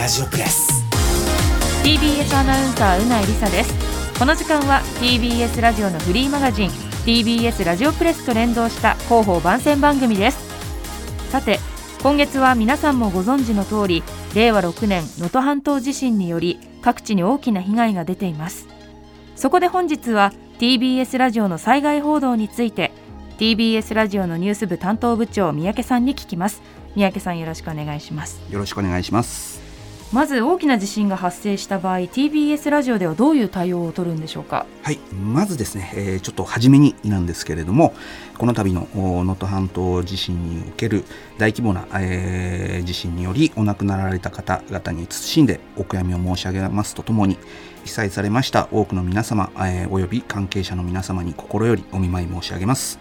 ラジオプレス。TBS アナウンサーうないりさです。この時間は TBS ラジオのフリーマガジン TBS ラジオプレスと連動した広報番宣番組です。さて今月は皆さんもご存知の通り令和6年能登半島地震により各地に大きな被害が出ています。そこで本日は TBS ラジオの災害報道について TBS ラジオのニュース部担当部長三宅さんに聞きます。三宅さんよろしくお願いします。よろしくお願いしますまず大きな地震が発生した場合 TBS ラジオではどういう対応を取るんでしょうか？はいまずですね、えー、ちょっと初めになんですけれどもこの度の能登半島地震における大規模な、えー、地震によりお亡くなられた方々に謹んでお悔やみを申し上げますとともに被災されました多くの皆様、えー、および関係者の皆様に心よりお見舞い申し上げます。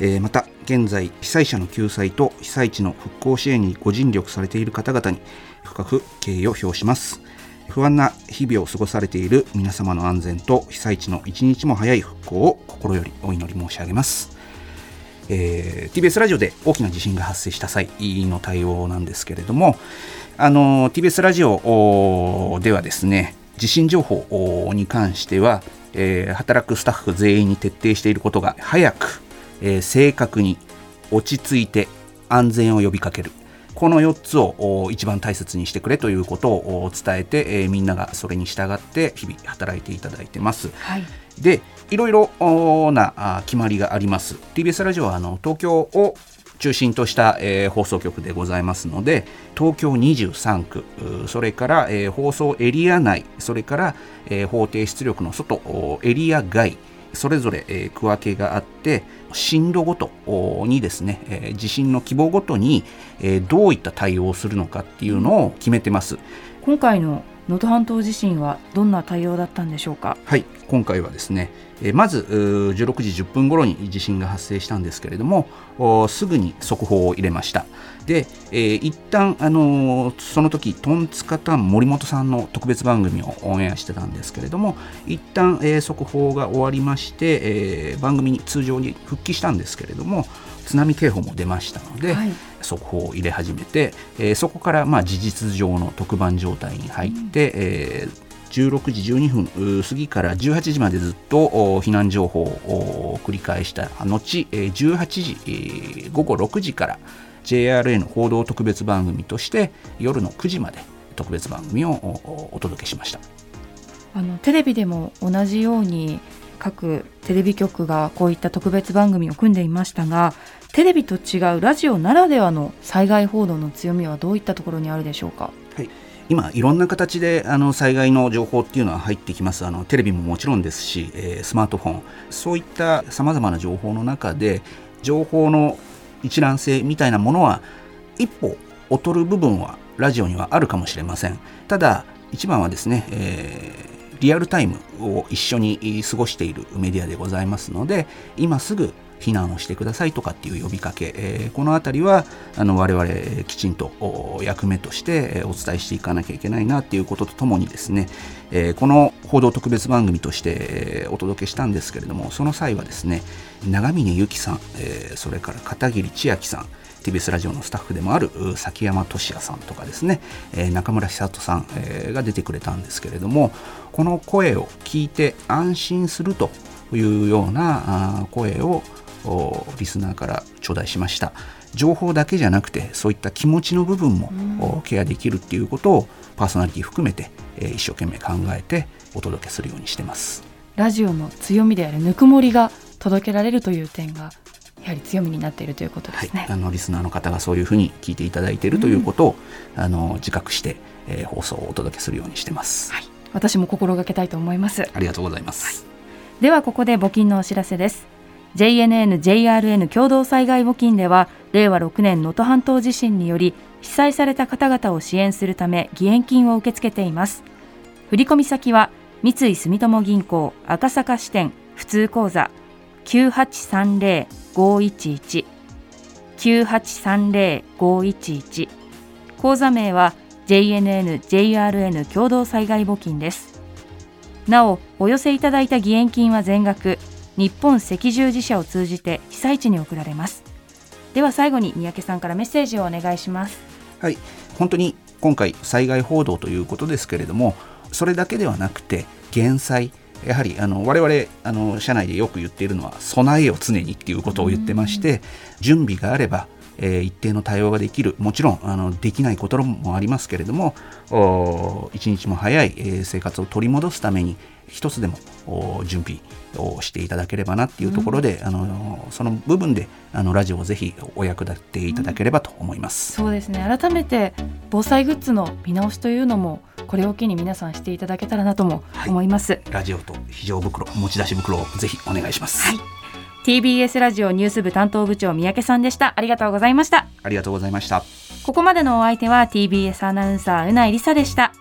えー、また現在被災者の救済と被災地の復興支援にご尽力されている方々に深く敬意を表します。不安な日々を過ごされている皆様の安全と被災地の一日も早い復興を心よりお祈り申し上げます。えー、TBS ラジオで大きな地震が発生した際の対応なんですけれどもあの TBS ラジオではですね地震情報に関しては、えー、働くスタッフ全員に徹底していることが早くえー、正確に落ち着いて安全を呼びかけるこの4つを一番大切にしてくれということを伝えて、えー、みんながそれに従って日々働いていただいてます。はい、でいろいろな決まりがあります。TBS ラジオはあの東京を中心とした、えー、放送局でございますので東京23区それから、えー、放送エリア内それから、えー、法定出力の外エリア外それぞれ、え区分けがあって震度ごとにですね、え地震の規模ごとに、えどういった対応をするのかっていうのを決めてます。今回の能登半島地震はどんな対応だったんでしょうか？はい、今回はですね、えまず16時10分頃に地震が発生したんですけれども、すぐに速報を入れました。で、えー、一旦あのー、その時トンツカタン森本さんの特別番組をオンエアしてたんですけれども一旦、えー、速報が終わりまして、えー、番組に通常に復帰したんですけれども津波警報も出ましたので、はい、速報を入れ始めて、えー、そこからまあ事実上の特番状態に入って、うん、えー16時12分過ぎから18時までずっと避難情報を繰り返した後18時午後6時から JRA の報道特別番組として夜の9時まで特別番組をお届けしました。あのテレビでも同じように各テレビ局がこういった特別番組を組んでいましたがテレビと違うラジオならではの災害報道の強みはどういったところにあるでしょうか？はい。今、いろんな形であの災害の情報っていうのは入ってきます。あのテレビももちろんですし、えー、スマートフォン。そういったさまざまな情報の中で情報の一覧性みたいなものは一歩劣る部分はラジオにはあるかもしれません。ただ一番はですね、えー、リアルタイムを一緒に過ごしているメディアでございますので今すぐ避難をしてくださいとかっていう呼びかけ、え、この辺りはあの我々きちんと役目としてお伝えしていかなきゃいけないなっていうこととともにですね、え、この報道特別番組としてお届けしたんですけれどもその際はですね長峰由紀さん、え、それから片桐千秋さん TBS ラジオのスタッフでもある崎山俊也さんとかですね、え、中村久人さん、え、が出てくれたんですけれどもこの声を聞いて安心するというような声をリスナーから頂戴しました。情報だけじゃなくてそういった気持ちの部分もケアできるっていうことをパーソナリティ含めて、えー、一生懸命考えてお届けするようにしてます。ラジオの強みであるぬくもりが届けられるという点がやはり強みになっているということですね、はい、あのリスナーの方がそういうふうに聞いていただいているということを、うん、あの自覚して、えー、放送をお届けするようにしてます、はい、私も心がけたいと思います。ありがとうございます、はい、ではここで募金のお知らせです JNN、JRN 共同災害募金では令和6年能登半島地震により被災された方々を支援するため義援金を受け付けています。振込先は三井住友銀行赤坂支店普通口座9830-511 9830-511口座名は JNN、JRN 共同災害募金です。なおお寄せいただいた義援金は全額。日本赤十字社を通じて被災地に送られます。では最後に三宅さんからメッセージをお願いします。はい。本当に今回災害報道ということですけれどもそれだけではなくて減災やはりあの我々あの社内でよく言っているのは備えを常にっていうことを言ってまして準備があればえー、一定の対応ができるもちろんあのできないこともありますけれども一日も早い、えー、生活を取り戻すために一つでも準備をしていただければなっていうところで、うん、あのその部分であのラジオをぜひお役立ていただければと思います、うん、そうですね。改めて防災グッズの見直しというのもこれを機に皆さんしていただけたらなとも思います、はい、ラジオと非常袋持ち出し袋をぜひお願いします、はい TBS ラジオニュース部担当部長三宅さんでした。ありがとうございました。ありがとうございました。ここまでのお相手は TBS アナウンサーうないりさでした